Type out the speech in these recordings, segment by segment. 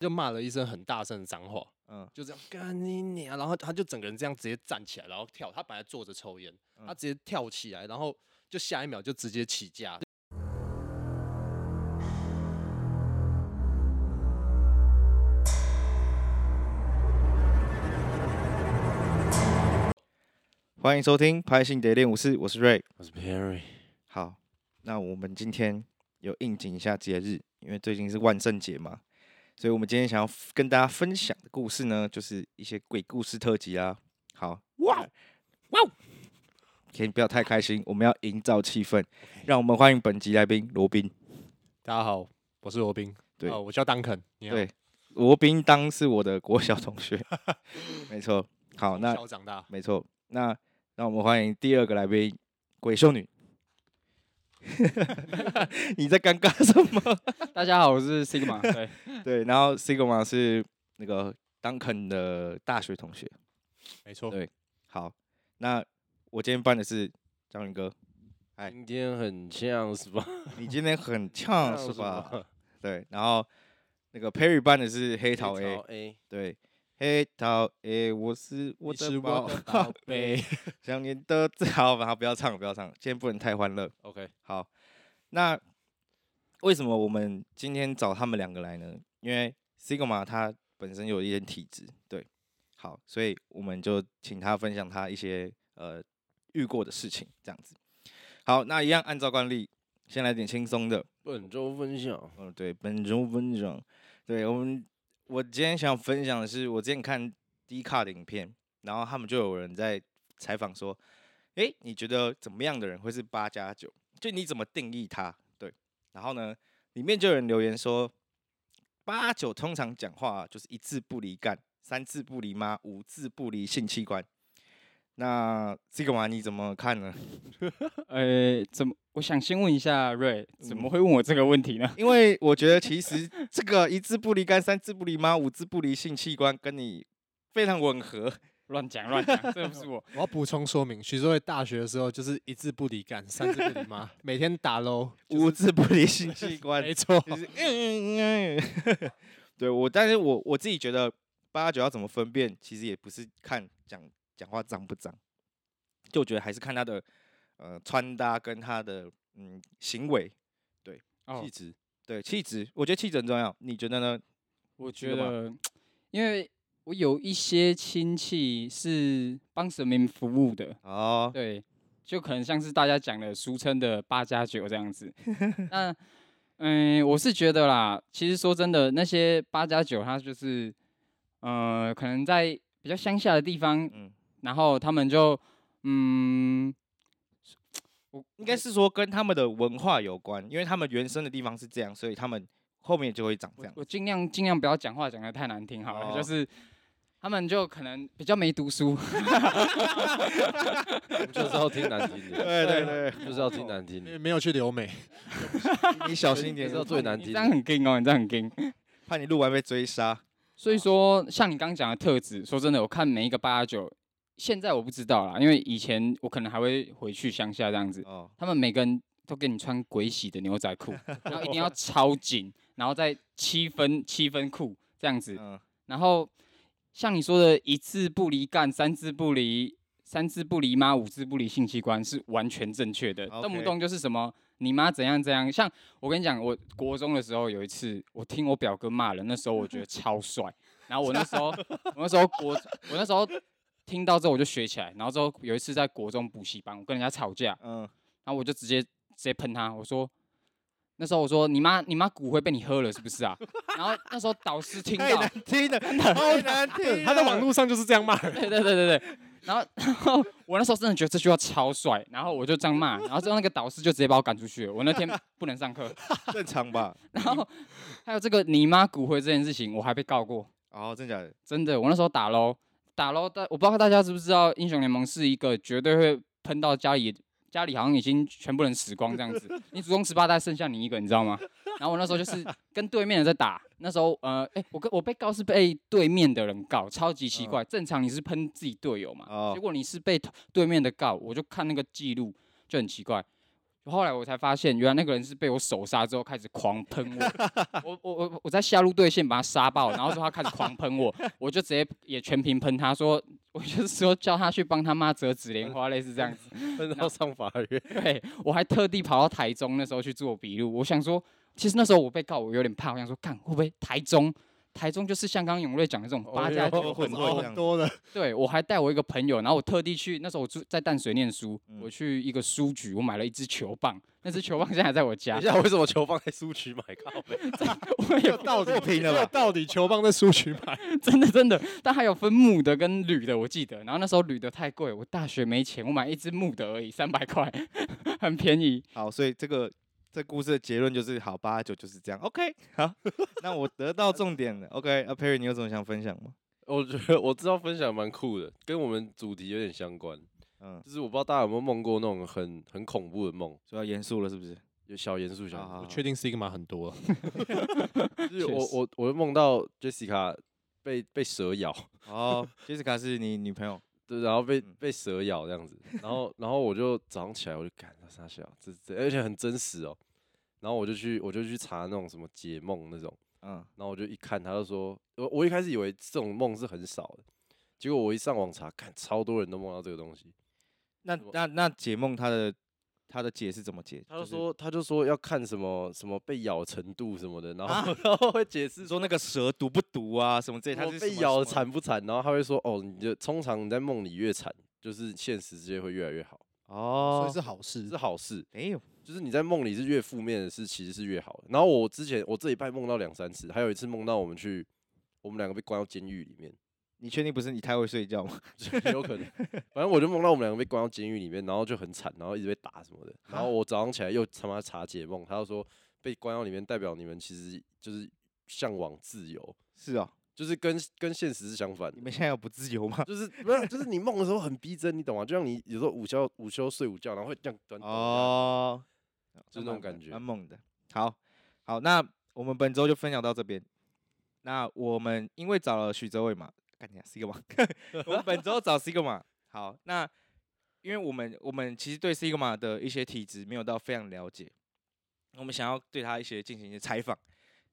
就骂了一声很大声的脏话，嗯，就这样干你娘，然后他就整个人这样直接站起来，然后跳，他本来坐着抽烟，他直接跳起来，然后就下一秒就直接起架。欢迎收听《拍性谍练武士》，我是 Ray，我是 Perry。好，那我们今天有应景一下节日，因为最近是万圣节嘛，所以我们今天想要跟大家分享的故事呢，就是一些鬼故事特辑啊。好，哇哇，先不要太开心，我们要营造气氛，让我们欢迎本集来宾罗宾。大家好，我是罗宾。对，我叫当肯。对，罗宾当是我的国小同学，没错。好，那小长大，没错。那让我们欢迎第二个来宾，鬼秀女。你在尴尬什么？大家好，我是 Sigma。对对，然后 Sigma 是那个 Duncan 的大学同学。没错。对，好，那我今天扮的是章鱼哥。哎，今天很呛是吧？你今天很呛是吧？对，然后那个 Perry 扮的是黑桃 A。桃 A。对。黑桃 A，我是我的宝贝，想念的最 好。好，不要唱，不要唱，今天不能太欢乐。OK，好。那为什么我们今天找他们两个来呢？因为 Sigma 他本身有一点体质，对，好，所以我们就请他分享他一些呃遇过的事情，这样子。好，那一样按照惯例，先来点轻松的。本周分享，嗯，对，本周分享，对我们。我今天想分享的是，我之前看 D 卡的影片，然后他们就有人在采访说：“诶，你觉得怎么样的人会是八加九？就你怎么定义他？”对，然后呢，里面就有人留言说：“八九通常讲话就是一字不离干，三字不离妈，五字不离性器官。”那这个嘛，你怎么看呢？呃，怎么？我想先问一下瑞，怎么会问我这个问题呢？因为我觉得其实这个一字不离干，三字不离妈，五字不离性器官，跟你非常吻合。乱讲乱讲，这不是我。我要补充说明，徐州在大学的时候就是一字不离干，三字不离妈，每天打喽，五字不离性器官，没错。就是嗯嗯嗯，对我，但是我我自己觉得八九要怎么分辨，其实也不是看讲讲话脏不脏，就我觉得还是看他的。呃，穿搭跟他的嗯行为，对气质，对气质，我觉得气质很重要。你觉得呢？我觉得，因为我有一些亲戚是帮神明服务的哦，对，就可能像是大家讲的俗称的八加九这样子。那嗯，我是觉得啦，其实说真的，那些八加九，他就是呃，可能在比较乡下的地方，嗯，然后他们就嗯。我应该是说跟他们的文化有关，因为他们原生的地方是这样，所以他们后面就会长这样。我尽量尽量不要讲话讲的太难听好了，就是他们就可能比较没读书，就是要听难听的。对对对，就是要听难听的。没有去留美，你小心一点，是最难听。这样很 king 哦，你这样很 king，怕你录完被追杀。所以说，像你刚刚讲的特质，说真的，我看每一个八九。现在我不知道啦，因为以前我可能还会回去乡下这样子。哦。他们每个人都给你穿鬼洗的牛仔裤，然后一定要超紧，然后再七分七分裤这样子。嗯。然后像你说的一字不离干，三字不离三字不离妈，五字不离性器官是完全正确的。动不动就是什么你妈怎样怎样。像我跟你讲，我国中的时候有一次，我听我表哥骂人，那时候我觉得超帅。然后我那时候我那时候国我那时候。听到之后我就学起来，然后之后有一次在国中补习班，我跟人家吵架，嗯，然后我就直接直接喷他，我说那时候我说你妈你妈骨灰被你喝了是不是啊？然后那时候导师听到，听了，好难听，他在网络上就是这样骂人，对对对对对，然后然后我那时候真的觉得这句话超帅，然后我就这样骂，然后之后那个导师就直接把我赶出去了，我那天不能上课，正常吧？然后还有这个你妈骨灰这件事情，我还被告过，哦，真的假的？真的，我那时候打喽。打咯，但我不知道大家知不知道，英雄联盟是一个绝对会喷到家里，家里好像已经全部人死光这样子。你祖宗十八代剩下你一个，你知道吗？然后我那时候就是跟对面的在打，那时候呃，哎、欸，我跟我被告是被对面的人告，超级奇怪。正常你是喷自己队友嘛，结果你是被对面的告，我就看那个记录就很奇怪。后来我才发现，原来那个人是被我手杀之后开始狂喷我。我我我我在下路对线把他杀爆，然后说他开始狂喷我，我就直接也全屏喷他说，我就是说叫他去帮他妈折纸莲花，类似这样子，喷到上法院。对，我还特地跑到台中那时候去做笔录。我想说，其实那时候我被告，我有点怕，我想说，看会不会台中。台中就是像刚刚永瑞讲的这种八加九混混多的，对，我还带我一个朋友，然后我特地去，那时候我住在淡水念书，我去一个书局，我买了一支球棒，那支球棒现在还在我家。等一下，为什么球棒在书局买？靠北，我也到底拼了吧？到底球棒在书局买？真的真的，但还有分木的跟铝的，我记得。然后那时候铝的太贵，我大学没钱，我买一支木的而已，三百块，很便宜。好，所以这个。这故事的结论就是好，八九就是这样。OK，好，那我得到重点了。OK，阿 Perry，你有什么想分享吗？我觉得我知道分享蛮酷的，跟我们主题有点相关。嗯，就是我不知道大家有没有梦过那种很很恐怖的梦，就要严肃了是不是？有小严肃，小严肃。我确定 Sigma 很多。就是我我我梦到 Jessica 被被蛇咬。哦，Jessica 是你女朋友？对，然后被被蛇咬这样子，然后然后我就早上起来我就看他傻笑，这这而且很真实哦，然后我就去我就去查那种什么解梦那种，嗯，然后我就一看，他就说，我我一开始以为这种梦是很少的，结果我一上网查，看超多人都梦到这个东西，那那那解梦它的。他的解是怎么解？他就说，他就说要看什么什么被咬程度什么的，然后 然后会解释说那个蛇毒不毒啊什么这些。他是被咬惨不惨？然后他会说哦，你就通常你在梦里越惨，就是现实世界会越来越好哦，所以是好事，是好事。哎呦，就是你在梦里是越负面的事，其实是越好的。然后我之前我这一拜梦到两三次，还有一次梦到我们去，我们两个被关到监狱里面。你确定不是你太会睡觉吗？有可能，反正我就梦到我们两个被关到监狱里面，然后就很惨，然后一直被打什么的。然后我早上起来又他妈查解梦，他就说被关到里面代表你们其实就是向往自由。是啊，就是跟跟现实是相反。你们现在有不自由吗？就是不是，就是你梦的时候很逼真，你懂吗？就像你有时候午休午休睡午觉，然后会这样短短哦，就那种感觉，蛮猛的。好，好，那我们本周就分享到这边。那我们因为找了许哲伟嘛。干你啊，Sigma！我们本周找 Sigma。好，那因为我们我们其实对 Sigma 的一些体质没有到非常了解，我们想要对他一些进行一些采访，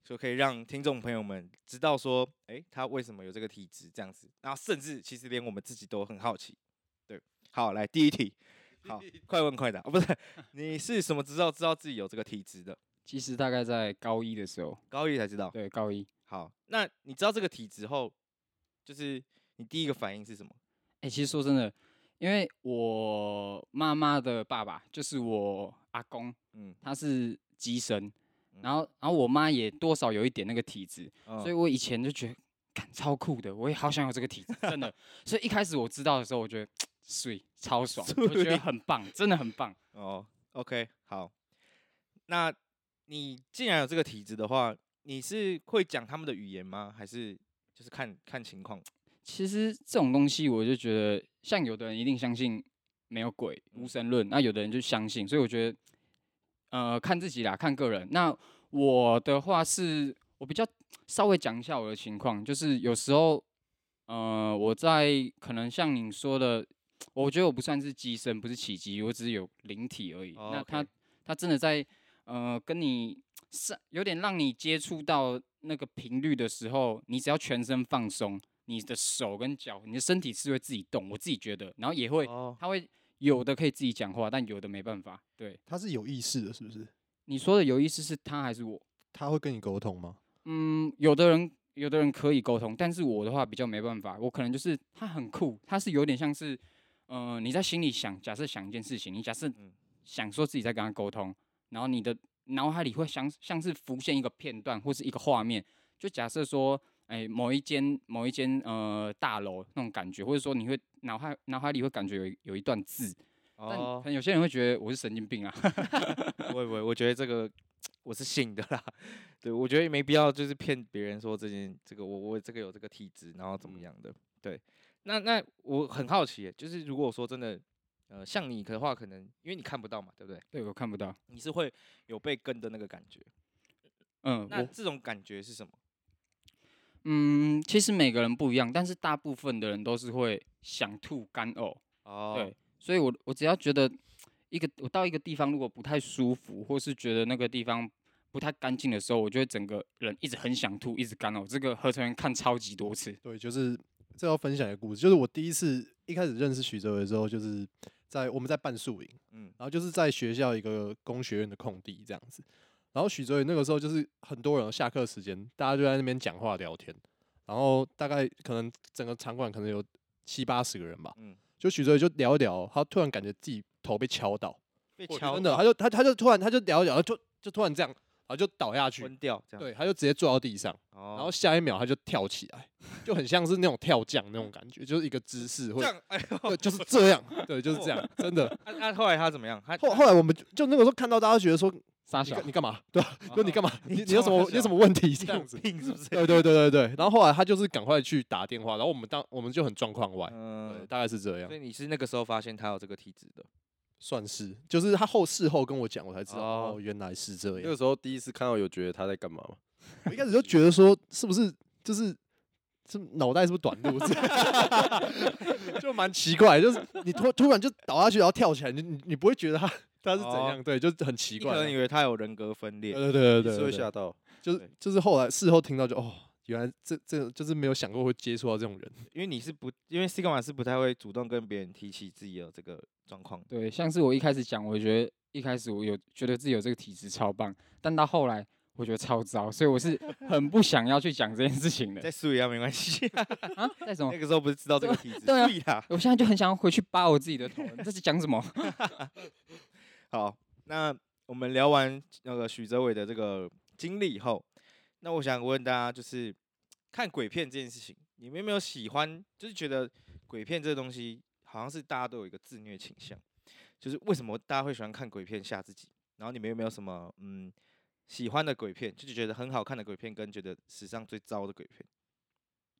就可以让听众朋友们知道说，哎、欸，他为什么有这个体质这样子。然后甚至其实连我们自己都很好奇。对，好，来第一题，好，快问快答。哦，不是，你是什么知道知道自己有这个体质的？其实大概在高一的时候，高一才知道。对，高一。好，那你知道这个体质后？就是你第一个反应是什么？哎、欸，其实说真的，因为我妈妈的爸爸就是我阿公，嗯，他是机神，然后然后我妈也多少有一点那个体质，嗯、所以我以前就觉得，超酷的，我也好想有这个体质，真的。所以一开始我知道的时候，我觉得，水超爽，我觉得很棒，真的很棒。哦，OK，好。那你既然有这个体质的话，你是会讲他们的语言吗？还是？就是看看情况，其实这种东西，我就觉得，像有的人一定相信没有鬼、无神论，那有的人就相信，所以我觉得，呃，看自己啦，看个人。那我的话是，我比较稍微讲一下我的情况，就是有时候，呃，我在可能像你说的，我觉得我不算是机身，不是起乩，我只是有灵体而已。Oh. 那他他真的在，呃，跟你是有点让你接触到。那个频率的时候，你只要全身放松，你的手跟脚，你的身体是会自己动。我自己觉得，然后也会，他会有的可以自己讲话，但有的没办法。对，他是有意识的，是不是？你说的有意识是他还是我？他会跟你沟通吗？嗯，有的人，有的人可以沟通，但是我的话比较没办法。我可能就是他很酷，他是有点像是，嗯、呃，你在心里想，假设想一件事情，你假设想说自己在跟他沟通，然后你的。脑海里会像像是浮现一个片段或是一个画面，就假设说，哎、欸，某一间某一间呃大楼那种感觉，或者说你会脑海脑海里会感觉有有一段字，但可能有些人会觉得我是神经病啊。不会不会，我觉得这个 我是信的啦。对，我觉得没必要就是骗别人说这件这个我我这个有这个体质，然后怎么样的。对，那那我很好奇，就是如果说真的。呃，像你的话，可能因为你看不到嘛，对不对？对，我看不到。你是会有被跟的那个感觉。嗯，那这种感觉是什么？嗯，其实每个人不一样，但是大部分的人都是会想吐干呕。哦。对，所以我我只要觉得一个我到一个地方如果不太舒服，或是觉得那个地方不太干净的时候，我就会整个人一直很想吐，一直干呕。这个合成员看超级多次。对，就是这要分享一个故事，就是我第一次一开始认识许哲伟的时候，就是在我们在办宿营，嗯，然后就是在学校一个工学院的空地这样子，然后许哲宇那个时候就是很多人下课时间，大家就在那边讲话聊天，然后大概可能整个场馆可能有七八十个人吧，嗯，就许哲宇就聊一聊，他突然感觉自己头被敲到，被敲到，真的，他就他他就突然他就聊一聊，就就突然这样。然后就倒下去，昏掉，这样对，他就直接坐到地上，然后下一秒他就跳起来，就很像是那种跳将那种感觉，就是一个姿势，会，对，就是这样，对，就是这样，真的。那后来他怎么样？他后后来我们就那个时候看到大家觉得说，傻小，你干嘛？对，吧就你干嘛？你你有什么你有什么问题？这样子，是不是？对对对对对。然后后来他就是赶快去打电话，然后我们当我们就很状况外，对，大概是这样。所以你是那个时候发现他有这个体质的。算是，就是他后事后跟我讲，我才知道哦，原来是这样。那个时候第一次看到，有觉得他在干嘛吗？我一开始就觉得说，是不是就是是脑袋是不是短路？就蛮奇怪，就是你突突然就倒下去，然后跳起来，你你你不会觉得他他是怎样？对，就很奇怪。可能以为他有人格分裂。对对对对对，会吓到。就是就是后来事后听到就哦，原来这这就是没有想过会接触到这种人。因为你是不，因为 Sigma 是不太会主动跟别人提起自己的这个。状况对，像是我一开始讲，我觉得一开始我有觉得自己有这个体质超棒，但到后来我觉得超糟，所以我是很不想要去讲这件事情的。再输一样没关系 啊？在什么？那个时候不是知道这个体质？对啊，我现在就很想要回去扒我自己的头。这是讲什么？好，那我们聊完那个许哲伟的这个经历以后，那我想问大家，就是看鬼片这件事情，你们有没有喜欢？就是觉得鬼片这个东西？好像是大家都有一个自虐倾向，就是为什么大家会喜欢看鬼片吓自己？然后你们有没有什么嗯喜欢的鬼片，就是觉得很好看的鬼片，跟觉得史上最糟的鬼片？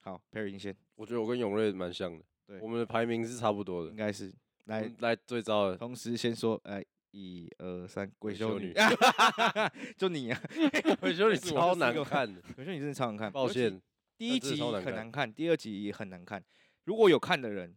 好，Perry 先。我觉得我跟永瑞蛮像的，对，我们的排名是差不多的，应该是来来最糟的。同时先说，哎，一二三，鬼修女，就你啊，鬼修女超难看的，鬼修女真的超难看，抱歉，第一集很难看，第二集也很难看。如果有看的人。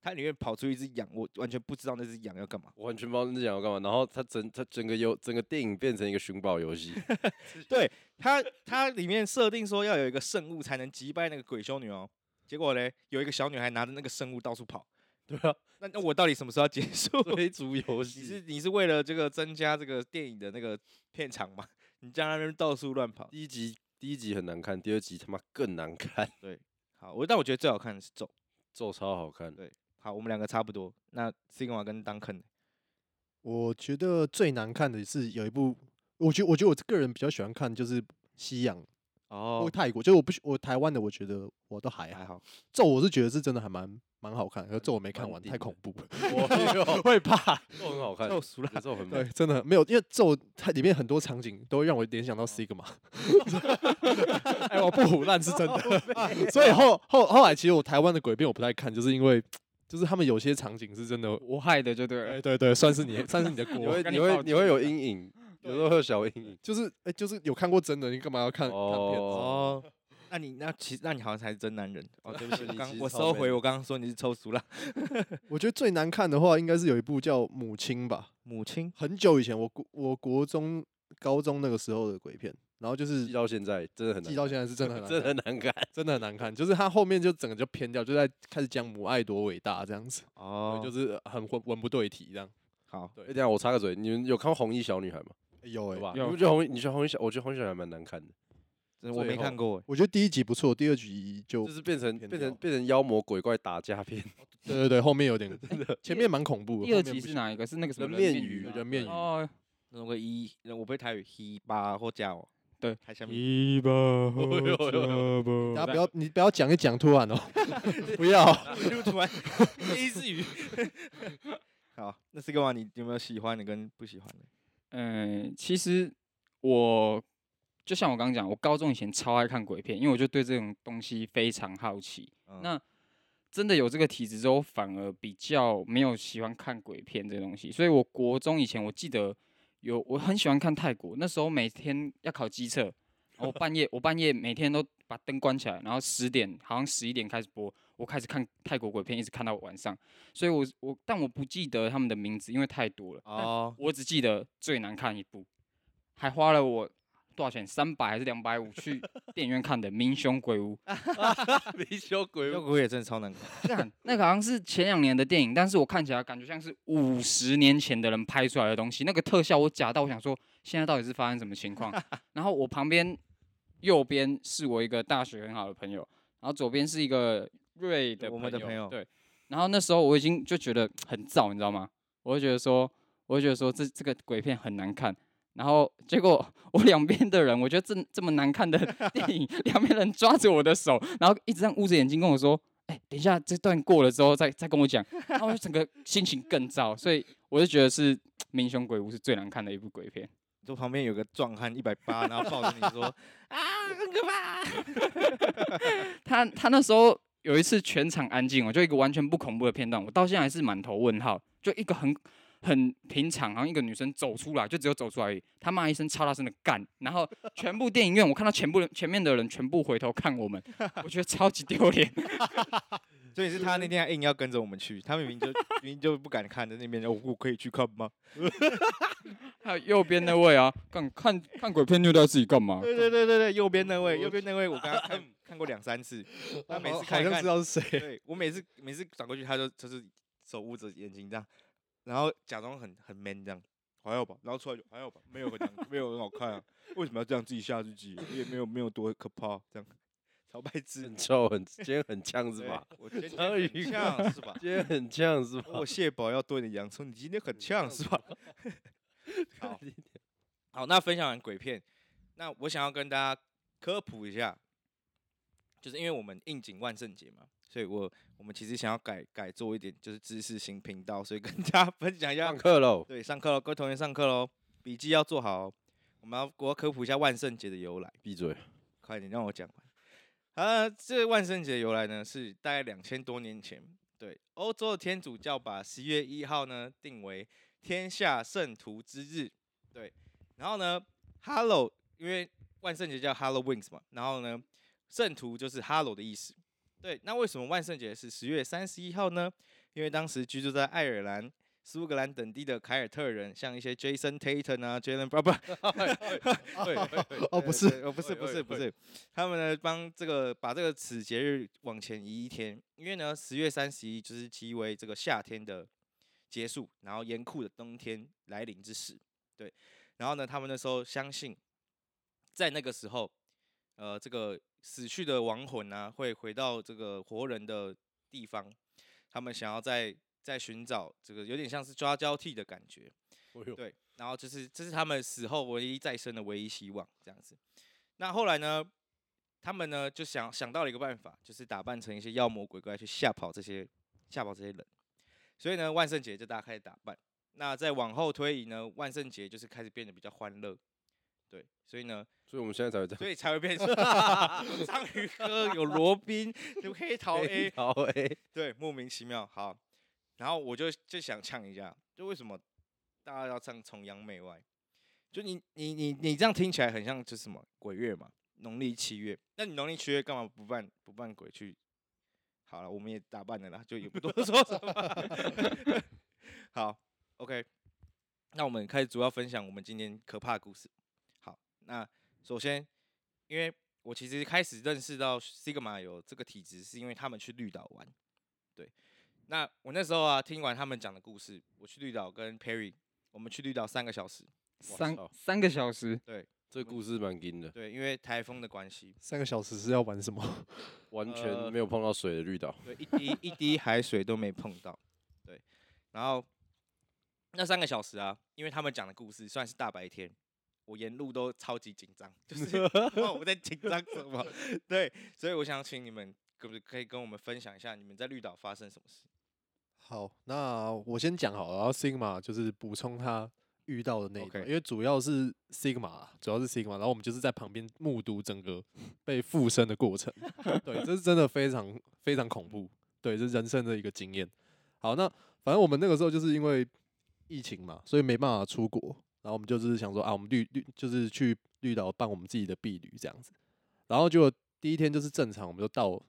它里面跑出一只羊，我完全不知道那只羊要干嘛，我完全不知道那只羊要干嘛。然后它整它整个游整个电影变成一个寻宝游戏。对，它它里面设定说要有一个圣物才能击败那个鬼修女哦。结果嘞，有一个小女孩拿着那个圣物到处跑。对啊，那那我到底什么时候要结束追逐游戏？你是你是为了这个增加这个电影的那个片长吗？你在那边到处乱跑。第一集第一集很难看，第二集他妈更难看。对，好，我但我觉得最好看的是咒，咒超好看。对。好，我们两个差不多。那 Sigma 跟 Duncan，我觉得最难看的是有一部，我觉得我觉得我个人比较喜欢看就是西洋哦，或泰国，就是我不我台湾的，我觉得我都还还好。咒我是觉得是真的还蛮蛮好看，可咒我没看完，太恐怖了，我 会怕。咒很好看，咒熟了，咒很对，真的没有，因为咒它里面很多场景都会让我联想到 Sigma。哎，我不胡烂是真的，所以后后后来其实我台湾的鬼片我不太看，就是因为。就是他们有些场景是真的我害的，就对了。哎对对，算是你，算是你的锅。你会你会你会有阴影，有时候会有小阴影。就是哎，就是有看过真的，你干嘛要看看片子？哦，那你那其实那你好像才是真男人。哦，对不起，刚我收回我刚刚说你是臭俗了。我觉得最难看的话，应该是有一部叫《母亲》吧，《母亲》很久以前，我国我国中、高中那个时候的鬼片。然后就是记到现在，真的很难。记到现在是真的很难，真的很难看，真的很难看。就是他后面就整个就偏掉，就在开始讲母爱多伟大这样子。哦，就是很文文不对题这样。好，对。等下我插个嘴，你们有看过红衣小女孩吗？有哎，你不觉得红衣？你觉得红衣小？我觉得红衣小女孩蛮难看的。我没看过。我觉得第一集不错，第二集就就是变成变成变成妖魔鬼怪打架片。对对对，后面有点 真的，前面蛮恐怖。第二集是哪一个？是那个什么人面鱼？人面鱼。哦，那个一，我不会台语，一八或加哦。对，一把火枪，大家不要，你不要讲一讲突然哦，不要，突然，一字 语。好，那 Sigma，你有没有喜欢的跟不喜欢的？嗯，其实我就像我刚刚讲，我高中以前超爱看鬼片，因为我就对这种东西非常好奇。嗯、那真的有这个体质之后，反而比较没有喜欢看鬼片这个东西。所以我国中以前，我记得。有，我很喜欢看泰国。那时候每天要考机测，我半夜我半夜每天都把灯关起来，然后十点好像十一点开始播，我开始看泰国鬼片，一直看到晚上，所以我我但我不记得他们的名字，因为太多了。哦，我只记得最难看一部，还花了我。多少钱？三百还是两百五？去电影院看的《民雄鬼屋》。民雄鬼屋也真的超难看。那个好像是前两年的电影，但是我看起来感觉像是五十年前的人拍出来的东西。那个特效我假到我想说，现在到底是发生什么情况？然后我旁边右边是我一个大学很好的朋友，然后左边是一个瑞的我们的朋友。对。然后那时候我已经就觉得很燥，你知道吗？我会觉得说，我会觉得说这这个鬼片很难看。然后结果我两边的人，我觉得这这么难看的电影，两边人抓着我的手，然后一直这样捂着眼睛跟我说：“哎，等一下这段过了之后再再跟我讲。”然后我整个心情更糟，所以我就觉得是《民雄鬼屋》是最难看的一部鬼片。就旁边有个壮汉一百八，然后抱着你说：“啊，很可怕。”他他那时候有一次全场安静，我就一个完全不恐怖的片段，我到现在还是满头问号，就一个很。很平常，好像一个女生走出来，就只有走出来而已。她骂一声超大声的干，然后全部电影院，我看到全部人前面的人全部回头看我们，我觉得超级丢脸。所以是他那天还硬要跟着我们去，他明明就明明就不敢看的那边，我我可以去看吗？还有右边那位啊，看看看鬼片虐待自己干嘛？对对对对对，右边那位，右边那位，我刚刚看看过两三次，他每次看看好像知道是谁。对我每次每次转过去，他就就是手捂着眼睛这样。然后假装很很 man 这样，还好吧，然后出来就还好吧，没有很没有很好看啊，为什么要这样自己吓自己？也没有没有多可怕，这样超白痴，很臭，很今天很呛是吧？我今天 很呛是吧？今天很呛是吧？我蟹堡要多一点洋葱，你今天很呛是吧？好，好，那分享完鬼片，那我想要跟大家科普一下，就是因为我们应景万圣节嘛。所以我我们其实想要改改做一点，就是知识型频道，所以跟 大家分享一下。上课喽！对，上课喽，各位同学上课喽，笔记要做好。哦我们要我要科普一下万圣节的由来。闭嘴！快点让我讲完。啊，这个万圣节的由来呢，是大概两千多年前，对，欧洲的天主教把十月一号呢定为天下圣徒之日。对，然后呢，Hallow，因为万圣节叫 Halloween 嘛，然后呢，圣徒就是 Hallow 的意思。对，那为什么万圣节是十月三十一号呢？因为当时居住在爱尔兰、苏格兰等地的凯尔特人，像一些 Jason Tatum 啊，Jalen Brown，对，哦，不是，哦，不是，不是，不是，他们呢帮这个把这个此节日往前移一天，因为呢十月三十一就是即为这个夏天的结束，然后严酷的冬天来临之时，对，然后呢他们那时候相信，在那个时候，呃，这个。死去的亡魂啊，会回到这个活人的地方，他们想要在在寻找这个有点像是抓交替的感觉，对，然后就是这是他们死后唯一再生的唯一希望，这样子。那后来呢，他们呢就想想到了一个办法，就是打扮成一些妖魔鬼怪去吓跑这些吓跑这些人，所以呢，万圣节就大家开始打扮。那再往后推移呢，万圣节就是开始变得比较欢乐。对，所以呢，所以我们现在才会这样，所以才会变成 章鱼哥有罗宾，有 黑桃 A，桃 A，对，莫名其妙。好，然后我就就想呛一下，就为什么大家要唱崇洋媚外？就你你你你这样听起来很像就是什么鬼月嘛，农历七月。那你农历七月干嘛不扮不办鬼去？好了，我们也打扮了啦，就也不多说什么。好，OK，那我们开始主要分享我们今天可怕的故事。好那首先，因为我其实开始认识到 Sigma 有这个体质，是因为他们去绿岛玩。对，那我那时候啊，听完他们讲的故事，我去绿岛跟 Perry，我们去绿岛三个小时，三三个小时。对，这个故事蛮惊的。对，因为台风的关系。三个小时是要玩什么？完全没有碰到水的绿岛。对，一滴一滴海水都没碰到。对，然后那三个小时啊，因为他们讲的故事算是大白天。我沿路都超级紧张，就是 我在紧张什么？对，所以我想请你们可不可以跟我们分享一下你们在绿岛发生什么事？好，那我先讲好了，然后 Sigma 就是补充他遇到的那个.因为主要是 Sigma，主要是 Sigma，然后我们就是在旁边目睹整个被附身的过程。对，这是真的非常非常恐怖，对，这是人生的一个经验。好，那反正我们那个时候就是因为疫情嘛，所以没办法出国。然后我们就是想说啊，我们绿绿就是去绿岛办我们自己的毕旅这样子，然后就第一天就是正常，我们就到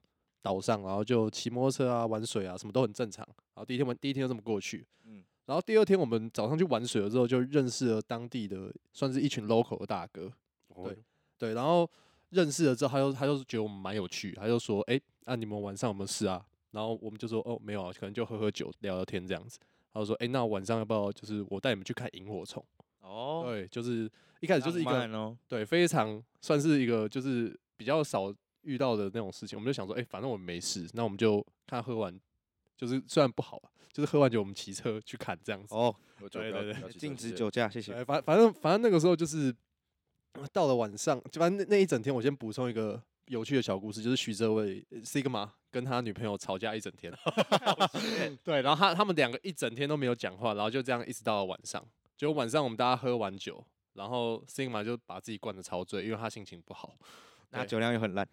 岛上，然后就骑摩托车啊、玩水啊，什么都很正常。然后第一天玩，第一天就这么过去。嗯，然后第二天我们早上去玩水了之后，就认识了当地的，算是一群 local 的大哥。对对，然后认识了之后，他就他就觉得我们蛮有趣，他就说：“哎，那你们晚上有没有事啊？”然后我们就说：“哦，没有啊，可能就喝喝酒、聊聊天这样子。”他就说：“哎，那晚上要不要就是我带你们去看萤火虫？”哦，对，就是一开始就是一个对，非常算是一个就是比较少遇到的那种事情。我们就想说：“哎，反正我们没事，那我们就看喝完，就是虽然不好，就是喝完酒我们骑车去看这样子。”哦，对对对，禁止酒驾，谢谢。反反正反正那个时候就是到了晚上，反正那那一整天，我先补充一个。有趣的小故事就是徐哲伟 Sigma 跟他女朋友吵架一整天 对，然后他他们两个一整天都没有讲话，然后就这样一直到了晚上。就晚上我们大家喝完酒，然后 Sigma 就把自己灌的超醉，因为他心情不好，那酒量又很烂。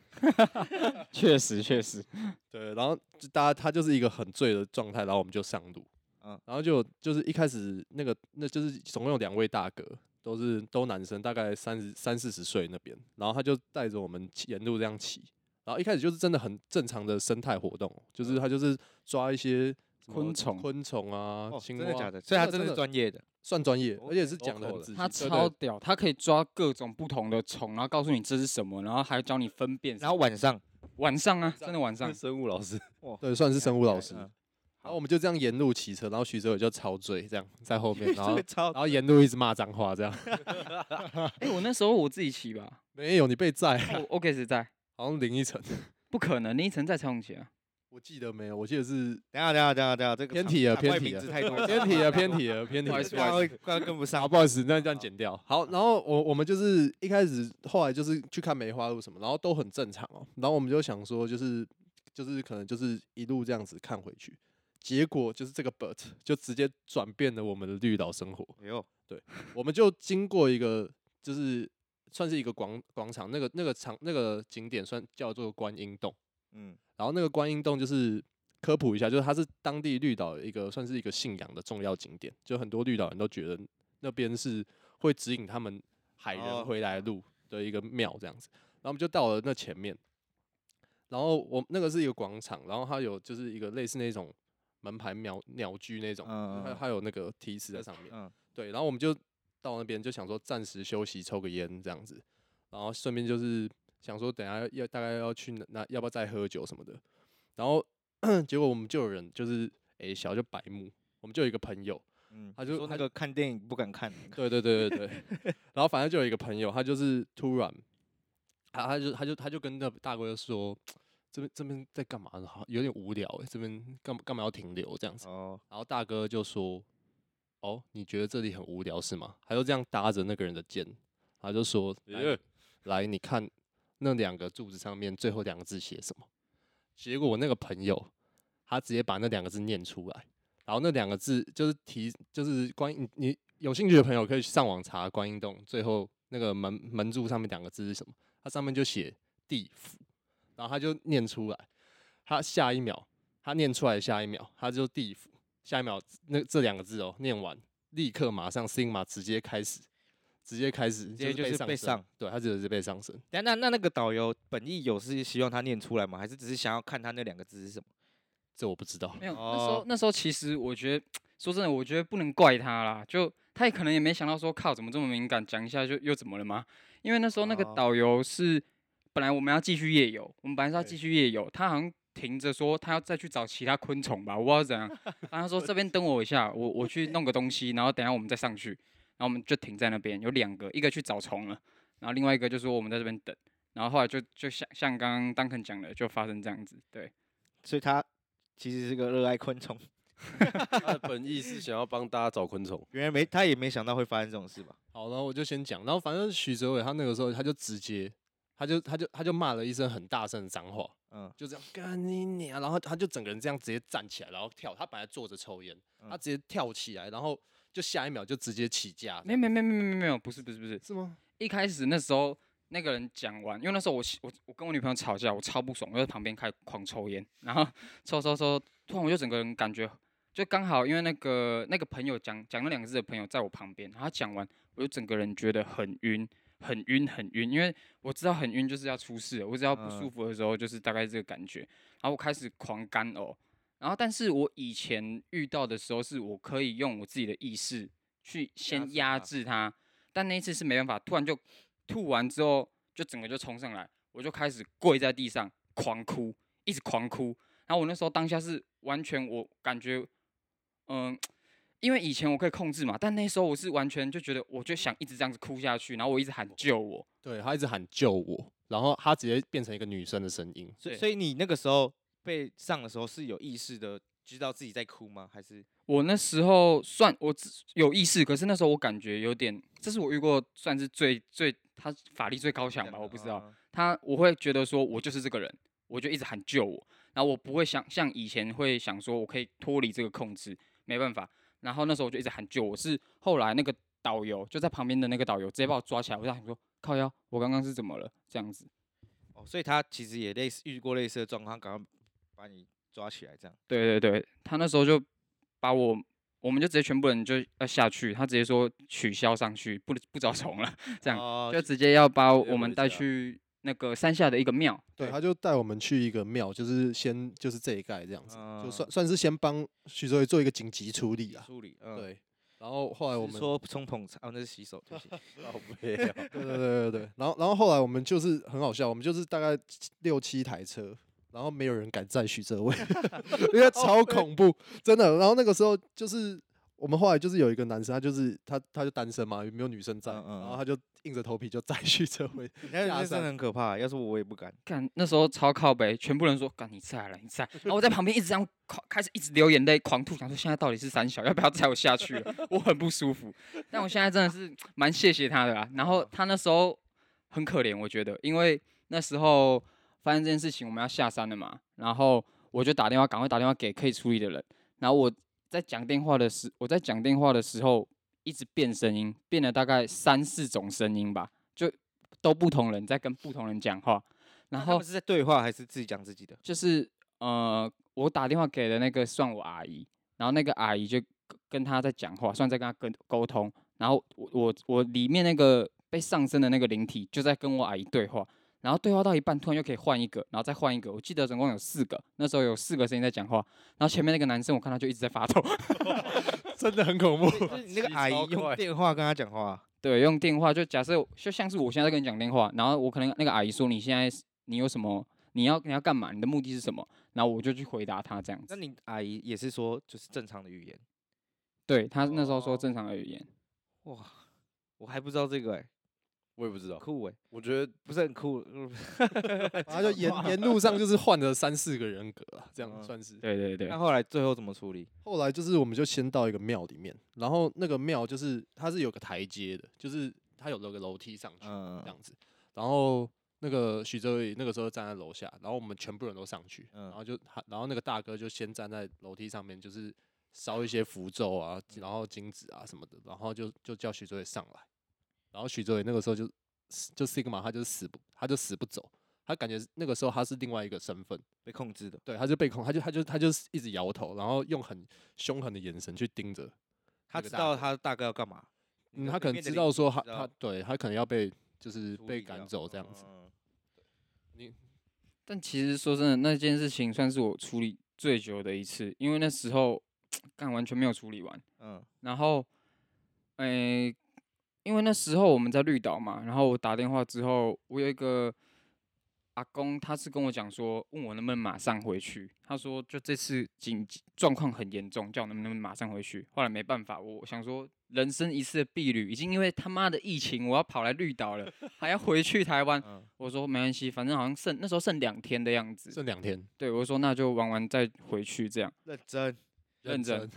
确实确实，对，然后就大家他就是一个很醉的状态，然后我们就上路，嗯，然后就就是一开始那个那就是总共有两位大哥。都是都男生，大概三十三四十岁那边，然后他就带着我们沿路这样骑，然后一开始就是真的很正常的生态活动，就是他就是抓一些昆虫、昆虫啊，真的假的？所以他真的是专业的，算专业，而且是讲的很仔细。他超屌，他可以抓各种不同的虫，然后告诉你这是什么，然后还教你分辨。然后晚上，晚上啊，真的晚上，生物老师，对，算是生物老师。然后我们就这样沿路骑车，然后徐哲伟就超醉，这样在后面，然后然后沿路一直骂脏话，这样。哎，我那时候我自己骑吧，没有，你被载。我 OK 是在，好像林依晨，不可能，林依晨在彩虹旗啊。我记得没有，我记得是。等下等下等下等下，这个偏题了，偏题了，偏题了，偏题了，偏题了，偏题了。不好意思，快跟不上。不好意思，那这样剪掉。好，然后我我们就是一开始，后来就是去看梅花鹿什么，然后都很正常哦。然后我们就想说，就是就是可能就是一路这样子看回去。结果就是这个 but 就直接转变了我们的绿岛生活。哎呦，对，我们就经过一个，就是算是一个广广场，那个那个场那个景点算叫做观音洞。嗯，然后那个观音洞就是科普一下，就是它是当地绿岛一个算是一个信仰的重要景点，就很多绿岛人都觉得那边是会指引他们海人回来路的一个庙这样子。然后我们就到了那前面，然后我那个是一个广场，然后它有就是一个类似那种。门牌鸟鸟居那种，它它有那个提示在上面，嗯、对，然后我们就到那边就想说暂时休息抽个烟这样子，然后顺便就是想说等下要大概要去那要不要再喝酒什么的，然后 结果我们就有人就是哎、欸、小就白目，我们就有一个朋友，嗯，他就说那个看电影不敢看，对对对对对，然后反正就有一个朋友，他就是突然，他他就他就他就跟那大哥说。这边这边在干嘛呢？好，有点无聊哎。这边干干嘛要停留这样子？哦。然后大哥就说：“哦，你觉得这里很无聊是吗？”他就这样搭着那个人的肩，他就说：“来，来，你看那两个柱子上面最后两个字写什么？”结果我那个朋友他直接把那两个字念出来，然后那两个字就是提，就是观音。你有兴趣的朋友可以上网查观音洞最后那个门门柱上面两个字是什么？它上面就写地府。然后他就念出来，他下一秒，他念出来，下一秒他就地府，下一秒那这两个字哦，念完立刻马上 Sigma 直接开始，直接开始，直接就是被上，对他直接被上身。那那那那个导游本意有是希望他念出来吗？还是只是想要看他那两个字是什么？这我不知道。没有，那时候那时候其实我觉得，说真的，我觉得不能怪他啦，就他也可能也没想到说靠怎么这么敏感，讲一下就又怎么了吗？因为那时候那个导游是。本来我们要继续夜游，我们本来是要继续夜游，他好像停着说他要再去找其他昆虫吧，我不知道怎样。然后他说这边等我一下，我我去弄个东西，然后等下我们再上去。然后我们就停在那边，有两个，一个去找虫了，然后另外一个就说我们在这边等。然后后来就就像像刚刚 Duncan 讲的，就发生这样子。对，所以他其实是个热爱昆虫，他的本意是想要帮大家找昆虫。原来没他也没想到会发生这种事吧？好，然后我就先讲，然后反正许哲伟他那个时候他就直接。他就他就他就骂了一声很大声的脏话，嗯，就这样干你娘，然后他就整个人这样直接站起来，然后跳。他本来坐着抽烟，他直接跳起来，然后就下一秒就直接起架。没有没有没有没没没有，不是不是不是，是吗？一开始那时候那个人讲完，因为那时候我我我跟我女朋友吵架，我超不爽，我在旁边开始狂抽烟，然后抽抽抽，突然我就整个人感觉就刚好，因为那个那个朋友讲讲了两个字的朋友在我旁边，他讲完我就整个人觉得很晕。很晕很晕，因为我知道很晕就是要出事了，我只要不舒服的时候就是大概这个感觉，然后我开始狂干呕，然后但是我以前遇到的时候是我可以用我自己的意识去先压制它，但那一次是没办法，突然就吐完之后就整个就冲上来，我就开始跪在地上狂哭，一直狂哭，然后我那时候当下是完全我感觉，嗯。因为以前我可以控制嘛，但那时候我是完全就觉得，我就想一直这样子哭下去，然后我一直喊救我，对，他一直喊救我，然后他直接变成一个女生的声音。所以，所以你那个时候被上的时候是有意识的，知道自己在哭吗？还是我那时候算我有意识，可是那时候我感觉有点，这是我遇过算是最最他法力最高强吧，我不知道他，我会觉得说我就是这个人，我就一直喊救我，然后我不会想像以前会想说我可以脱离这个控制，没办法。然后那时候我就一直喊救我，是后来那个导游就在旁边的那个导游直接把我抓起来，我就想说靠腰，我刚刚是怎么了？这样子。哦，所以他其实也类似遇过类似的状况，赶快把你抓起来这样。对对对，他那时候就把我，我们就直接全部人就要下去，他直接说取消上去，不不找虫了，这样、哦、就直接要把我们带去。那个山下的一个庙，对，他就带我们去一个庙，就是先就是这一盖这样子，就算算是先帮许哲伟做一个紧急处理啊，处理，嗯对。然后后来我们说冲捧茶，哦，那是洗手，对不起，对对对对对。然后然后后来我们就是很好笑，我们就是大概六七台车，然后没有人敢载许哲伟，因为超恐怖，真的。然后那个时候就是。我们后来就是有一个男生，他就是他，他就单身嘛，也没有女生在，嗯嗯、然后他就硬着头皮就载许哲伟。那真的很可怕，要是我我也不敢。干那时候超靠北，全部人说干你载了，你载。然后我在旁边一直这样开始一直流眼泪，狂吐，想说现在到底是三小，要不要载我下去？我很不舒服。但我现在真的是蛮谢谢他的啦。然后他那时候很可怜，我觉得，因为那时候发生这件事情，我们要下山了嘛，然后我就打电话，赶快打电话给可以处理的人，然后我。在讲电话的时，我在讲电话的时候一直变声音，变了大概三四种声音吧，就都不同人在跟不同人讲话。然后是在对话还是自己讲自己的？就是呃，我打电话给的那个算我阿姨，然后那个阿姨就跟她在讲话，算在跟她跟沟通。然后我我我里面那个被上身的那个灵体就在跟我阿姨对话。然后对话到一半，突然又可以换一个，然后再换一个。我记得总共有四个，那时候有四个声音在讲话。然后前面那个男生，我看他就一直在发抖，真的很恐怖。你那个阿姨 用电话跟他讲话，对，用电话就假设就像是我现在在跟你讲电话，然后我可能那个阿姨说，你现在你有什么？你要你要干嘛？你的目的是什么？然后我就去回答他这样子。那你阿姨也是说就是正常的语言？对，他那时候说正常的语言。哇，我还不知道这个哎、欸。我也不知道，酷哎、欸！我觉得不是很酷，然后就沿沿路上就是换了三四个人格啊，这样算是。对对对。那后来最后怎么处理？后来就是我们就先到一个庙里面，然后那个庙就是它是有个台阶的，就是它有那个楼梯上去这样子。然后那个许哲伟那个时候站在楼下，然后我们全部人都上去，然后就他然后那个大哥就先站在楼梯上面，就是烧一些符咒啊，然后金子啊什么的，然后就就叫许哲伟上来。然后许哲伟那个时候就就 Sigma，他就死不，他就死不走，他感觉那个时候他是另外一个身份被控制的，对，他就被控，他就他就他就一直摇头，然后用很凶狠的眼神去盯着。他知道他大概要干嘛？嗯，他可能知道说他他对他可能要被就是被赶走这样子。你，但其实说真的，那件事情算是我处理最久的一次，因为那时候 干完全没有处理完。嗯，然后，诶。因为那时候我们在绿岛嘛，然后我打电话之后，我有一个阿公，他是跟我讲说，问我能不能马上回去。他说就这次紧急状况很严重，叫我能不能马上回去。后来没办法，我想说人生一次的毕旅，已经因为他妈的疫情，我要跑来绿岛了，还要回去台湾。我说没关系，反正好像剩那时候剩两天的样子，剩两天。对，我说那就玩完再回去这样。认真，认真。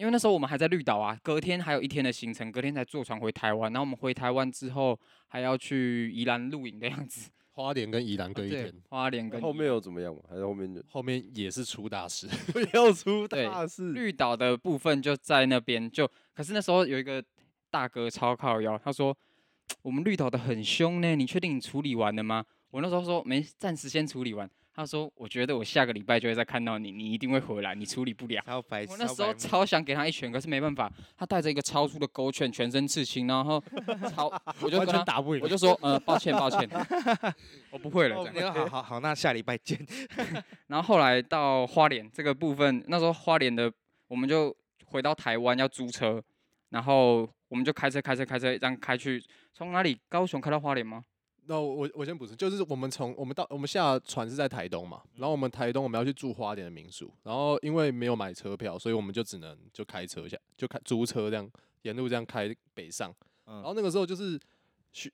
因为那时候我们还在绿岛啊，隔天还有一天的行程，隔天才坐船回台湾。然后我们回台湾之后，还要去宜兰露营的样子。花莲跟宜兰各一天。花莲跟后面有怎么样吗？还是后面后面也是出大事，要出大事。绿岛的部分就在那边，就可是那时候有一个大哥超靠腰，他说我们绿岛的很凶呢，你确定你处理完了吗？我那时候说没，暂时先处理完。他说：“我觉得我下个礼拜就会再看到你，你一定会回来，你处理不了。”我那时候超想给他一拳，可是没办法，他带着一个超粗的勾拳，全身刺青，然后 超，我就跟他打不赢，我就说：“呃，抱歉，抱歉，我不会了。”这样，好好好，那下礼拜见。然后后来到花莲这个部分，那时候花莲的我们就回到台湾要租车，然后我们就开车开车开车这样开去，从哪里？高雄开到花莲吗？那我我先补充，就是我们从我们到我们下船是在台东嘛，然后我们台东我们要去住花莲的民宿，然后因为没有买车票，所以我们就只能就开车下，就开租车这样沿路这样开北上，然后那个时候就是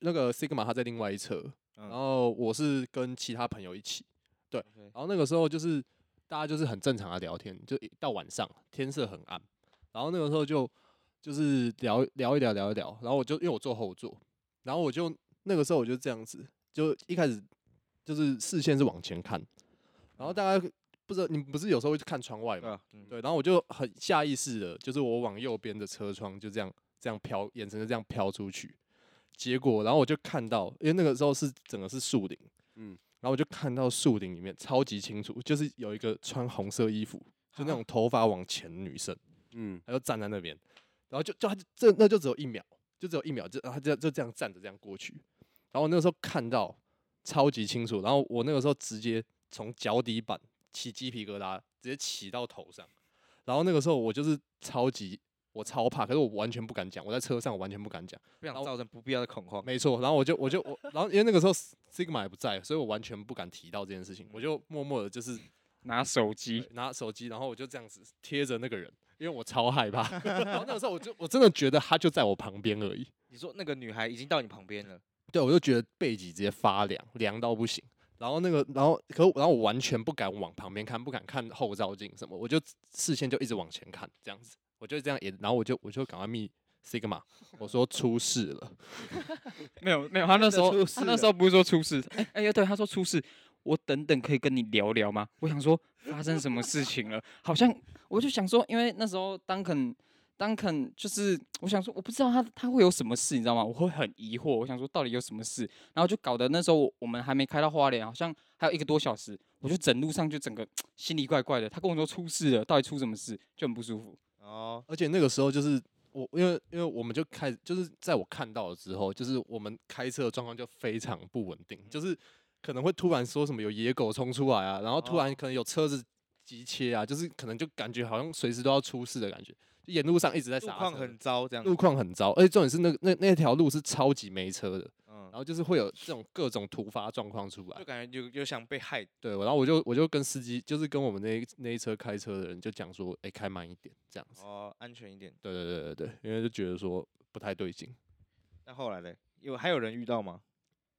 那个 Sigma 他在另外一车，然后我是跟其他朋友一起，对，然后那个时候就是大家就是很正常的聊天，就到晚上天色很暗，然后那个时候就就是聊聊一聊聊一聊，然后我就因为我坐后座，然后我就。那个时候我就这样子，就一开始就是视线是往前看，然后大家不知道你不是有时候会去看窗外嘛，对，然后我就很下意识的，就是我往右边的车窗就这样这样飘，眼神就这样飘出去，结果然后我就看到，因为那个时候是整个是树林，嗯，然后我就看到树林里面超级清楚，就是有一个穿红色衣服，就那种头发往前的女生，嗯，她就站在那边，然后就就她这那就只有一秒，就只有一秒，就她就就这样站着这样过去。然后我那个时候看到超级清楚，然后我那个时候直接从脚底板起鸡皮疙瘩，直接起到头上。然后那个时候我就是超级我超怕，可是我完全不敢讲。我在车上我完全不敢讲，不想造成不必要的恐慌。没错，然后我就我就我，然后因为那个时候 Sigma 也不在，所以我完全不敢提到这件事情。我就默默的，就是拿手机拿手机，然后我就这样子贴着那个人，因为我超害怕。然后那个时候我就我真的觉得他就在我旁边而已。你说那个女孩已经到你旁边了？对，我就觉得背脊直接发凉，凉到不行。然后那个，然后可，然后我完全不敢往旁边看，不敢看后照镜什么，我就视线就一直往前看，这样子，我就这样也，然后我就我就赶快密 Sigma，我说出事了，没有没有，他那时候 他那时候不是说出事，哎哎呀，对，他说出事，我等等可以跟你聊聊吗？我想说发生什么事情了，好像我就想说，因为那时候。当肯就是，我想说，我不知道他他会有什么事，你知道吗？我会很疑惑，我想说到底有什么事，然后就搞得那时候我们还没开到花莲，好像还有一个多小时，我就整路上就整个 心里怪怪的。他跟我说出事了，到底出什么事，就很不舒服。哦，而且那个时候就是我，因为因为我们就开始，就是在我看到了之后，就是我们开车的状况就非常不稳定，就是可能会突然说什么有野狗冲出来啊，然后突然可能有车子急切啊，就是可能就感觉好像随时都要出事的感觉。沿路上一直在刹车，路况很糟，这样。路况很糟，而且重点是那那那条路是超级没车的，嗯，然后就是会有这种各种突发状况出来，就感觉有有想被害。对，然后我就我就跟司机，就是跟我们那那一车开车的人就讲说，哎、欸，开慢一点，这样子。哦，安全一点。对对对对对，因为就觉得说不太对劲。那后来呢？有还有人遇到吗？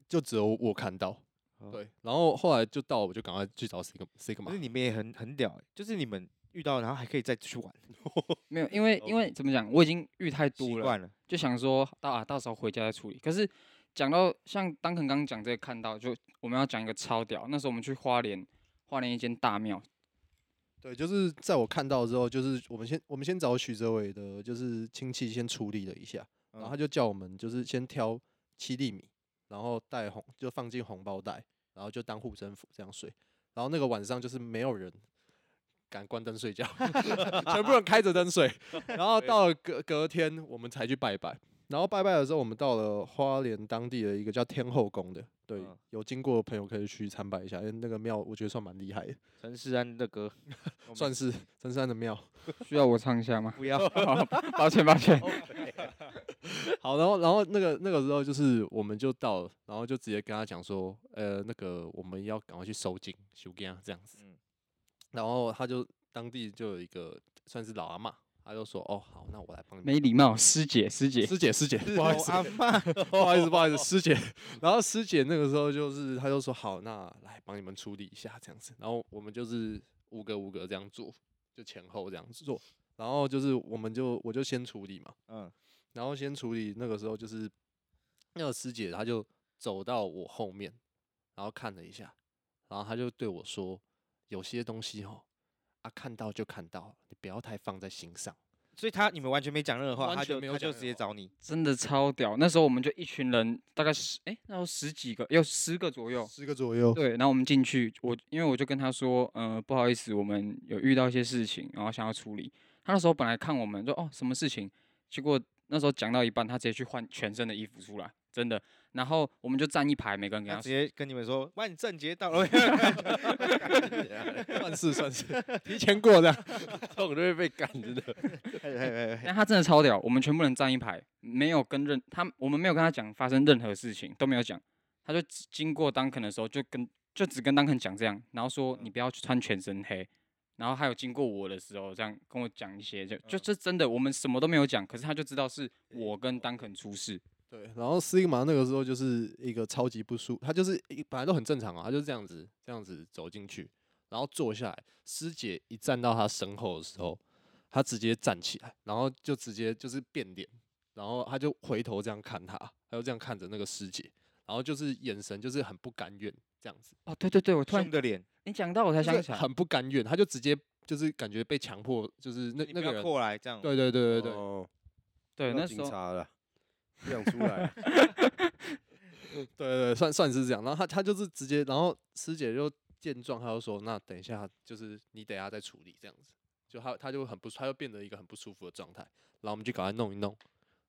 就只有我看到。哦、对，然后后来就到，我就赶快去找 Sigma Sigma。可是你们也很很屌、欸，就是你们。遇到，然后还可以再去玩，没有，因为因为怎么讲，我已经遇太多了，了就想说到啊，到时候回家再处理。可是讲到像当肯刚刚讲这个，看到就我们要讲一个超屌，那时候我们去花莲，花莲一间大庙，对，就是在我看到之后，就是我们先我们先找许哲伟的，就是亲戚先处理了一下，然后他就叫我们就是先挑七粒米，然后带红就放进红包袋，然后就当护身符这样睡，然后那个晚上就是没有人。敢关灯睡觉，全部人开着灯睡。然后到了隔隔天，我们才去拜拜。然后拜拜的时候，我们到了花莲当地的一个叫天后宫的，对，有经过的朋友可以去参拜一下，因为那个庙我觉得算蛮厉害的。陈世安的歌，算是陈世安的庙，需要我唱一下吗？不要，抱歉抱歉。好，然后然后那个那个时候就是我们就到了，然后就直接跟他讲说，呃，那个我们要赶快去收惊收惊这样子。然后他就当地就有一个算是老阿妈，他就说：“哦，好，那我来帮你。”没礼貌，师姐，师姐，师姐，师姐，不好意思，不好意思，不好意思，师姐。然后师姐那个时候就是，他就说：“好，那来帮你们处理一下这样子。”然后我们就是五个五个这样做，就前后这样子做。然后就是我们就我就先处理嘛，嗯，然后先处理。那个时候就是那个师姐，她就走到我后面，然后看了一下，然后她就对我说。有些东西哦，啊，看到就看到，你不要太放在心上。所以他你们完全没讲任何话，他就他就直接找你，真的超屌。那时候我们就一群人，大概十哎、欸，那时候十几个，有十个左右，十个左右。对，然后我们进去，我因为我就跟他说，呃，不好意思，我们有遇到一些事情，然后想要处理。他那时候本来看我们说，哦，什么事情？结果那时候讲到一半，他直接去换全身的衣服出来，真的。然后我们就站一排，每个人给他，他直接跟你们说万圣节到了，算是算 是提前过这样，这种就会被赶真的。但他真的超屌，我们全部人站一排，没有跟任他，我们没有跟他讲发生任何事情，都没有讲。他就经过 Duncan 的时候，就跟就只跟 Duncan 讲这样，然后说你不要去穿全身黑。然后还有经过我的时候，这样跟我讲一些，就就这真的，我们什么都没有讲，可是他就知道是我跟 Duncan 出事。对，然后 Sigma 那个时候就是一个超级不舒，他就是一本来都很正常啊，他就是这样子这样子走进去，然后坐下来。师姐一站到他身后的时候，他直接站起来，然后就直接就是变脸，然后他就回头这样看他，他就这样看着那个师姐，然后就是眼神就是很不甘愿这样子。哦，对对对，我突然的脸，你讲到我才想起来，很不甘愿，他就直接就是感觉被强迫，就是那那个人过来这样。对对对对对，哦、对，那时候。不想出来，对，对，算算是这样。然后他他就是直接，然后师姐就见状，他就说：“那等一下，就是你等下再处理这样子。”就他他就很不，他就变得一个很不舒服的状态。然后我们就赶快弄一弄。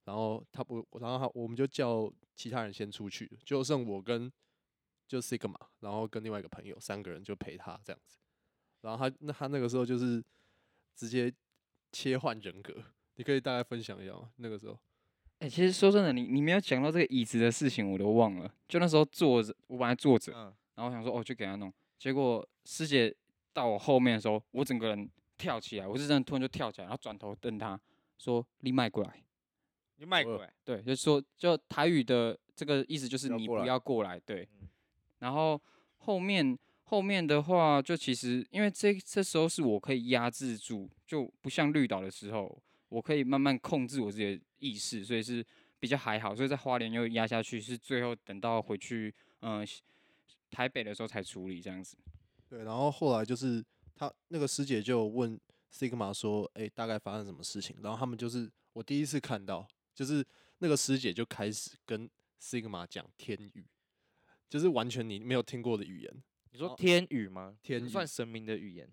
然后他不，然后他我们就叫其他人先出去，就剩我跟就 Sigma，然后跟另外一个朋友三个人就陪他这样子。然后他那他那个时候就是直接切换人格，你可以大概分享一下吗？那个时候。哎、欸，其实说真的，你你没有讲到这个椅子的事情，我都忘了。就那时候坐着，我本来坐着，然后我想说，哦，就给他弄。结果师姐到我后面的时候，我整个人跳起来，我是真的突然就跳起来，然后转头瞪他说：“你迈过来，你迈过来。”对，就是说，就台语的这个意思就是你不要过来。对。然后后面后面的话，就其实因为这这时候是我可以压制住，就不像绿岛的时候。我可以慢慢控制我自己的意识，所以是比较还好。所以在花莲又压下去，是最后等到回去，嗯、呃，台北的时候才处理这样子。对，然后后来就是他那个师姐就问 Sigma 说：“哎、欸，大概发生什么事情？”然后他们就是我第一次看到，就是那个师姐就开始跟 Sigma 讲天语，就是完全你没有听过的语言。你说天语吗？天语算神明的语言？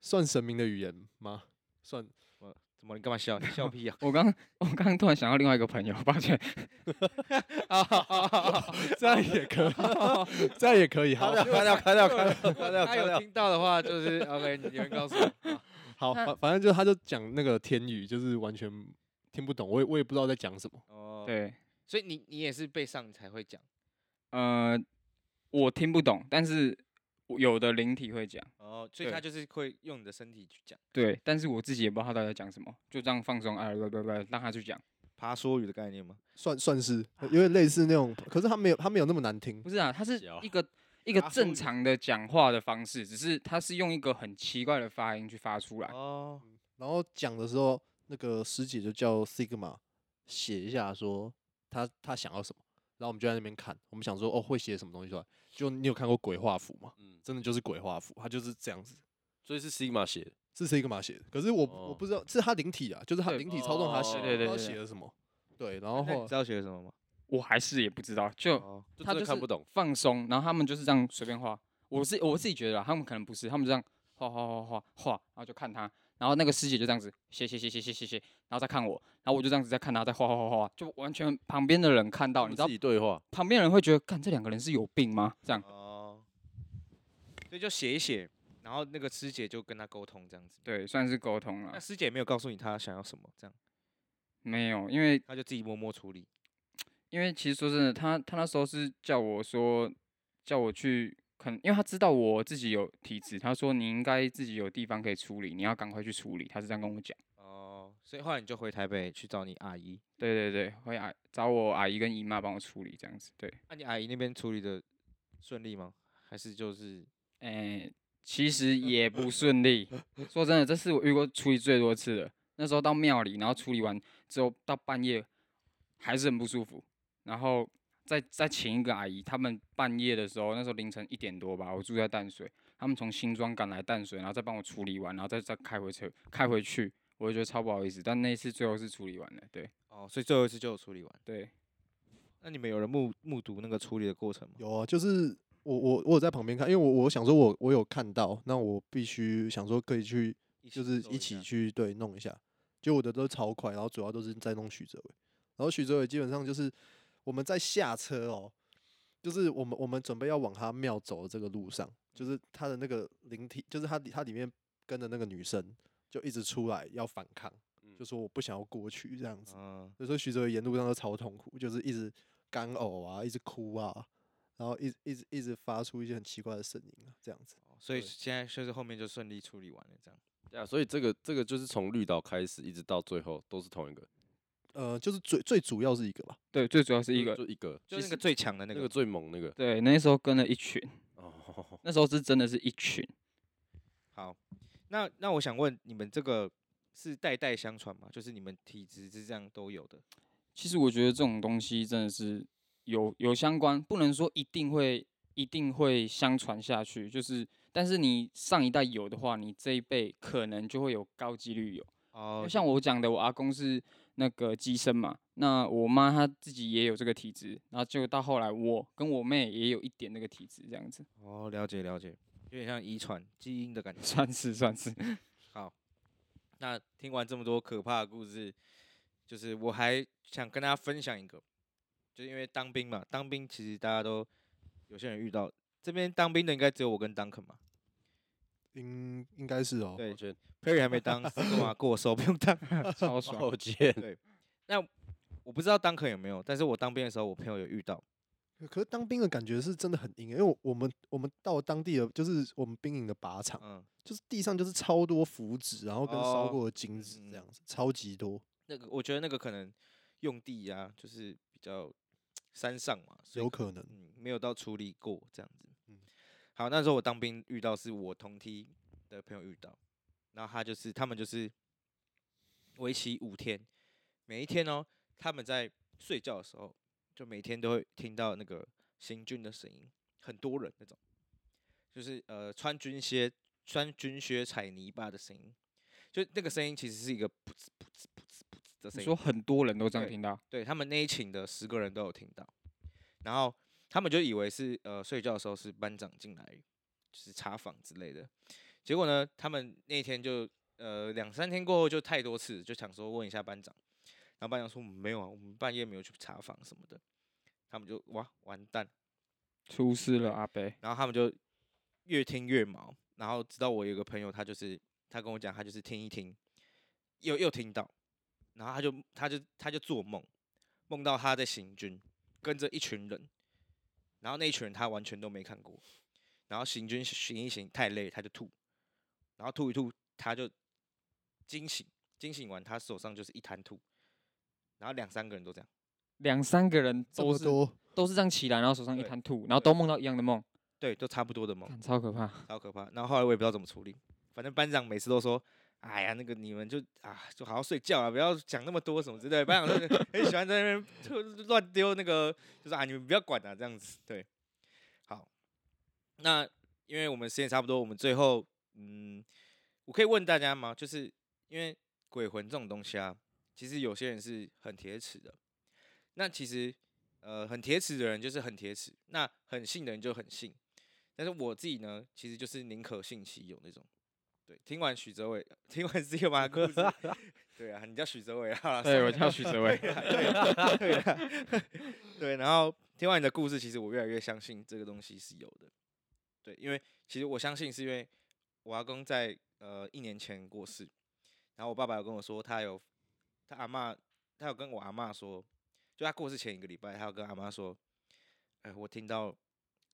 算神明的语言吗？算。怎么？你干嘛笑？你笑屁啊！我刚我刚刚突然想到另外一个朋友，抱歉。啊 这样也可以，这样也可以。好，开掉，开掉，开掉，开掉。他有听到的话，就是 OK。你们告诉我。好，反反正就他就讲那个天语，就是完全听不懂，我也我也不知道在讲什么。哦，对，所以你你也是被上才会讲。呃，我听不懂，但是。有的灵体会讲哦，所以他就是会用你的身体去讲。对，但是我自己也不知道他到底在讲什么，就这样放松，哎，不不不，让他去讲。爬梭语的概念吗？算算是，有点类似那种，可是他没有，他没有那么难听。不是啊，他是一个一个正常的讲话的方式，只是他是用一个很奇怪的发音去发出来。哦，然后讲的时候，那个师姐就叫 Sigma 写一下，说他他想要什么，然后我们就在那边看，我们想说哦，会写什么东西出来。就你有看过鬼画符吗？嗯，真的就是鬼画符，它就是这样子，所以是 Sigma 写的，是 Sigma 写的。可是我、哦、我不知道，是他灵体啊，就是他灵体操纵他写，对对对，写了什么？对，然后你知道写了什么吗？我还是也不知道，就、哦、他就是看不懂，放松，然后他们就是这样随便画。我是我自己觉得，他们可能不是，他们这样画画画画画，然后就看他。然后那个师姐就这样子，谢谢谢谢谢谢谢，然后再看我，然后我就这样子在看她，在画画画画，就完全旁边的人看到，你知道，自己对话，旁边人会觉得，看这两个人是有病吗？这样，哦，所以就写一写，然后那个师姐就跟他沟通，这样子，对，算是沟通了。那师姐没有告诉你她想要什么，这样，没有，因为她就自己默默处理，因为其实说真的，他他那时候是叫我说，叫我去。可能因为他知道我自己有体质，他说你应该自己有地方可以处理，你要赶快去处理。他是这样跟我讲。哦，所以后来你就回台北去找你阿姨。对对对，回阿找我阿姨跟姨妈帮我处理这样子。对，那、啊、你阿姨那边处理的顺利吗？还是就是，诶、欸，其实 也不顺利。说真的，这是我遇过处理最多次的。那时候到庙里，然后处理完之后到半夜还是很不舒服，然后。再再请一个阿姨，他们半夜的时候，那时候凌晨一点多吧，我住在淡水，他们从新庄赶来淡水，然后再帮我处理完，然后再再开回车开回去，我就觉得超不好意思。但那一次最后是处理完了，对。哦，所以最后一次就有处理完。对。那你们有人目目睹那个处理的过程吗？有啊，就是我我我有在旁边看，因为我我想说我我有看到，那我必须想说可以去，就是一起去对弄一下。就我的都超快，然后主要都是在弄许哲伟，然后许哲伟基本上就是我们在下车哦，就是我们我们准备要往他庙走的这个路上，就是他的那个灵体，就是他他里面跟着那个女生就一直出来要反抗，就说我不想要过去这样子，所以说徐哲伟沿路上都超痛苦，就是一直。干呕啊，一直哭啊，然后一直一直一直发出一些很奇怪的声音啊，这样子。所以现在就是后面就顺利处理完了，这样。对啊，所以这个这个就是从绿岛开始一直到最后都是同一个。呃，就是最最主要是一个吧。对，最主要是一个，就一个，就是那个最强的那个，那个最猛那个。对，那时候跟了一群。哦。那时候是真的是一群。好，那那我想问，你们这个是代代相传吗？就是你们体质是这样都有的？其实我觉得这种东西真的是有有相关，不能说一定会一定会相传下去。就是，但是你上一代有的话，你这一辈可能就会有高几率有。哦。像我讲的，我阿公是那个机身嘛，那我妈她自己也有这个体质，然后就到后来我跟我妹也有一点那个体质，这样子。哦，了解了解，有点像遗传基因的感觉。算 是算是。好，那听完这么多可怕的故事。就是我还想跟大家分享一个，就是因为当兵嘛，当兵其实大家都有些人遇到，这边当兵的应该只有我跟 Duncan 嘛，应应该是哦。对，Perry 还没当，司马过手不用当，超爽。对，那我不知道 Duncan 有没有，但是我当兵的时候，我朋友有遇到。可是当兵的感觉是真的很硬，因为我我们我们到当地的就是我们兵营的靶场，嗯，就是地上就是超多符纸，然后跟烧过的金子这样子，哦，超级多。那个我觉得那个可能用地呀、啊，就是比较山上嘛，所以有可能、嗯、没有到处理过这样子。嗯，好，那时候我当兵遇到是我同梯的朋友遇到，然后他就是他们就是为期五天，每一天哦，他们在睡觉的时候，就每天都会听到那个行军的声音，很多人那种，就是呃穿军靴穿军靴踩泥巴的声音，就那个声音其实是一个噗呲噗呲噗呲。你说很多人都这样听到，对，对他们那一寝的十个人都有听到，然后他们就以为是呃睡觉的时候是班长进来就是查房之类的，结果呢，他们那天就呃两三天过后就太多次，就想说问一下班长，然后班长说没有啊，我们半夜没有去查房什么的，他们就哇完蛋，出事了阿伯，然后他们就越听越毛，然后直到我有个朋友，他就是他跟我讲，他就是听一听，又又听到。然后他就他就他就做梦，梦到他在行军，跟着一群人，然后那一群人他完全都没看过，然后行军行一行太累，他就吐，然后吐一吐他就惊醒，惊醒完他手上就是一滩吐，然后两三个人都这样，两三个人都是多都是这样起来，然后手上一滩吐，然后都梦到一样的梦，对，都差不多的梦，超可怕，超可怕。然后后来我也不知道怎么处理，反正班长每次都说。哎呀，那个你们就啊，就好好睡觉啊，不要讲那么多什么之类的。班长很喜欢在那边乱丢那个，就是啊，你们不要管啊，这样子。对，好，那因为我们时间差不多，我们最后，嗯，我可以问大家吗？就是因为鬼魂这种东西啊，其实有些人是很铁齿的。那其实，呃，很铁齿的人就是很铁齿，那很信的人就很信。但是我自己呢，其实就是宁可信其有那种。对，听完许哲伟，听完这个马故事，对啊，你叫许哲伟啊？对，我叫许哲伟。对对对，然后听完你的故事，其实我越来越相信这个东西是有的。对，因为其实我相信是因为我阿公在呃一年前过世，然后我爸爸有跟我说，他有他阿妈，他有跟我阿妈说，就他过世前一个礼拜，他有跟阿妈说，哎，我听到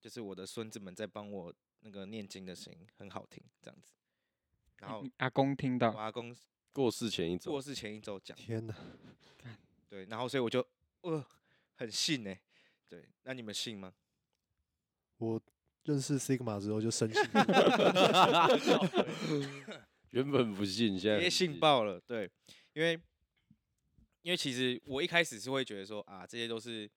就是我的孙子们在帮我那个念经的声音，很好听，这样子。然后阿公听到，我阿公过世前一周，过世前一周讲，天哪，对，然后所以我就呃很信呢。对，那你们信吗？我认识 Sigma 之后就深信，原本不信，现在也信爆了，对，因为因为其实我一开始是会觉得说啊，这些都是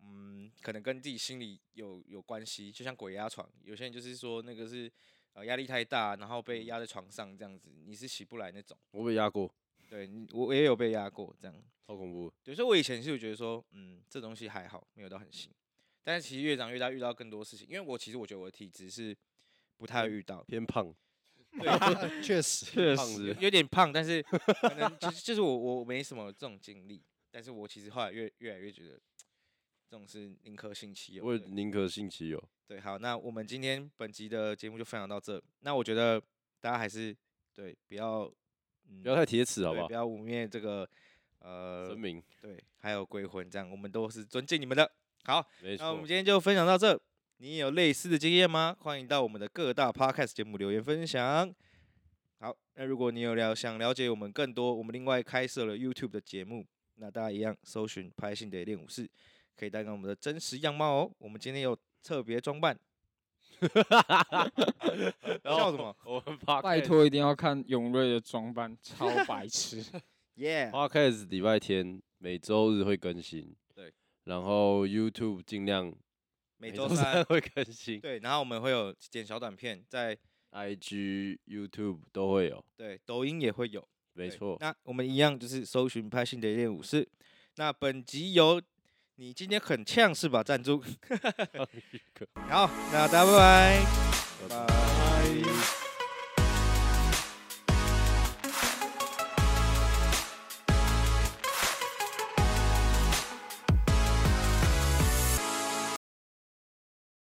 嗯，可能跟自己心里有有关系，就像鬼压床，有些人就是说那个是呃压力太大，然后被压在床上这样子，你是起不来那种。我被压过，对，我也有被压过，这样。好恐怖。对，所以我以前是觉得说，嗯，这东西还好，没有到很新。但是其实越长越大，遇到更多事情，因为我其实我觉得我的体质是不太会遇到偏胖。对，确实确实有点胖，但是可能就是就是我我没什么这种经历，但是我其实后来越越来越觉得。这种是宁可信其有，我宁可信其有。对，好，那我们今天本集的节目就分享到这。那我觉得大家还是对，不要、嗯、不要太铁齿，好不好？不要污蔑这个呃神明，对，还有鬼魂，这样我们都是尊敬你们的。好，那我们今天就分享到这。你有类似的经验吗？欢迎到我们的各大 podcast 节目留言分享。好，那如果你有了想了解我们更多，我们另外开设了 YouTube 的节目，那大家一样搜寻拍信的练武士。可以带给我们的真实样貌哦。我们今天有特别装扮，笑什么？我们 拜托一定要看永瑞的装扮，超白痴。耶！Podcast 礼拜天每周日会更新，对。然后 YouTube 尽量每周三会更新，对。然后我们会有剪小短片，在 IG、YouTube 都会有，对，抖音也会有，没错。那我们一样就是搜寻拍信的练武士。那本集由你今天很呛是吧？赞助，好，那大家拜拜，拜。